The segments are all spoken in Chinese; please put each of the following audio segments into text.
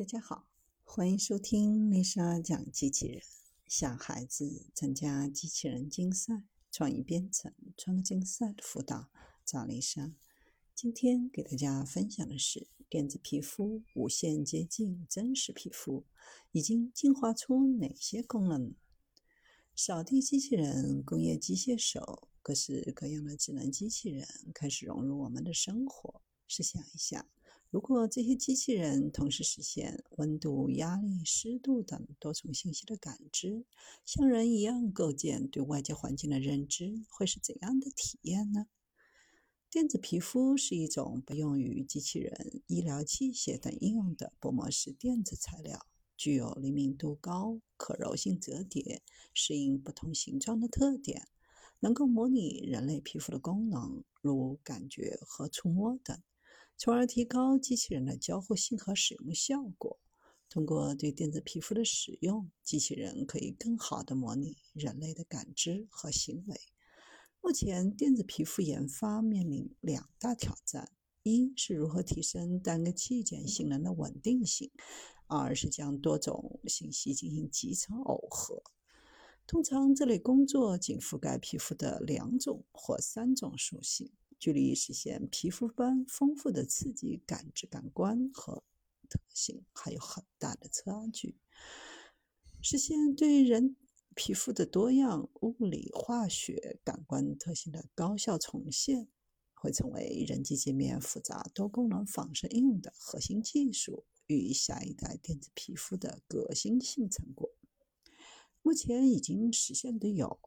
大家好，欢迎收听丽莎讲机器人。小孩子参加机器人竞赛、创意编程、创客竞赛的辅导，找丽莎。今天给大家分享的是电子皮肤无限接近真实皮肤，已经进化出哪些功能？扫地机器人、工业机械手，各式各样的智能机器人开始融入我们的生活。试想一下。如果这些机器人同时实现温度、压力、湿度等多重信息的感知，像人一样构建对外界环境的认知，会是怎样的体验呢？电子皮肤是一种不用于机器人、医疗器械等应用的薄膜式电子材料，具有灵敏度高、可柔性折叠、适应不同形状的特点，能够模拟人类皮肤的功能，如感觉和触摸等。从而提高机器人的交互性和使用效果。通过对电子皮肤的使用，机器人可以更好地模拟人类的感知和行为。目前，电子皮肤研发面临两大挑战：一是如何提升单个器件性能的稳定性；二是将多种信息进行集成耦合。通常，这类工作仅覆盖皮肤的两种或三种属性。距离实现皮肤般丰富的刺激感知感官和特性还有很大的差距。实现对人皮肤的多样物理、化学、感官特性的高效重现，会成为人机界面复杂多功能仿生应用的核心技术与下一代电子皮肤的革新性成果。目前已经实现的有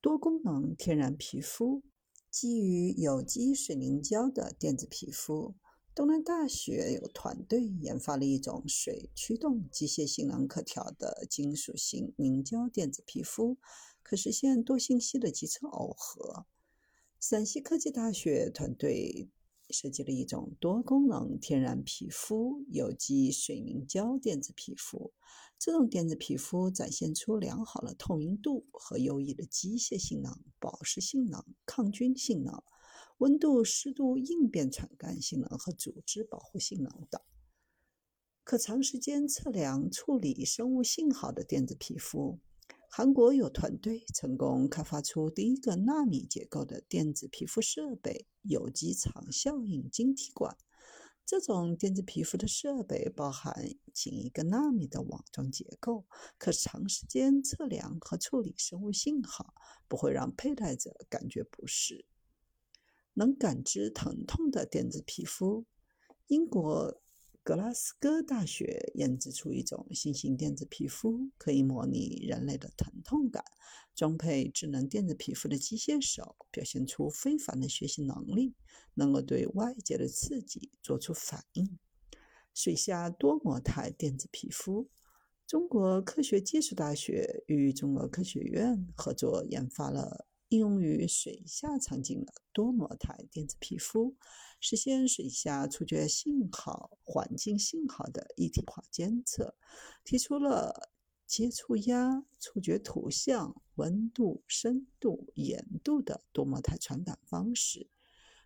多功能天然皮肤。基于有机水凝胶的电子皮肤，东南大学有团队研发了一种水驱动、机械性能可调的金属型凝胶电子皮肤，可实现多信息的集成耦合。陕西科技大学团队。设计了一种多功能天然皮肤有机水凝胶电子皮肤。这种电子皮肤展现出良好的透明度和优异的机械性能、保湿性能、抗菌性能、温度、湿度应变传感性能和组织保护性能等。可长时间测量、处理生物信号的电子皮肤。韩国有团队成功开发出第一个纳米结构的电子皮肤设备——有机场效应晶体管。这种电子皮肤的设备包含仅一个纳米的网状结构，可长时间测量和处理生物信号，不会让佩戴者感觉不适。能感知疼痛的电子皮肤。英国。格拉斯哥大学研制出一种新型电子皮肤，可以模拟人类的疼痛感。装配智能电子皮肤的机械手表现出非凡的学习能力，能够对外界的刺激做出反应。水下多模态电子皮肤，中国科学技术大学与中国科学院合作研发了。应用于水下场景的多模态电子皮肤，实现水下触觉信号、环境信号的一体化监测，提出了接触压、触觉图像、温度、深度、盐度的多模态传感方式，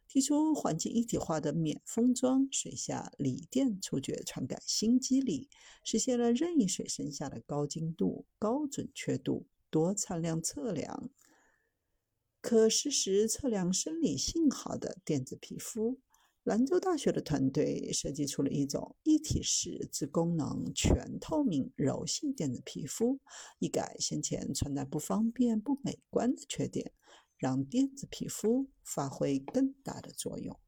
提出环境一体化的免封装水下锂电触觉传感新机理，实现了任意水深下的高精度、高准确度、多参量测量。可实时测量生理信号的电子皮肤，兰州大学的团队设计出了一种一体式自功能全透明柔性电子皮肤，一改先前穿戴不方便、不美观的缺点，让电子皮肤发挥更大的作用。